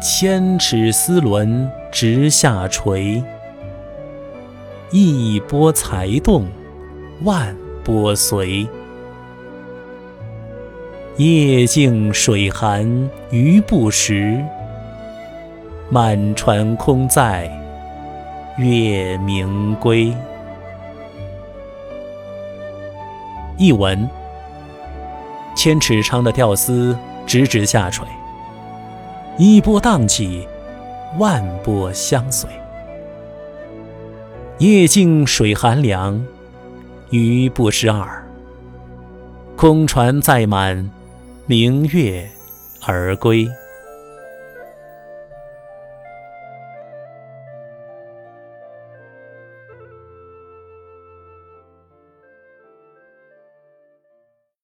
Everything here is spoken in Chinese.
千尺丝纶直下垂。一波才动，万波随。夜静水寒鱼不食，满船空载月明归。译文：千尺长的吊丝直直下垂，一波荡起，万波相随。夜静水寒凉，鱼不食饵。空船载满。明月而归。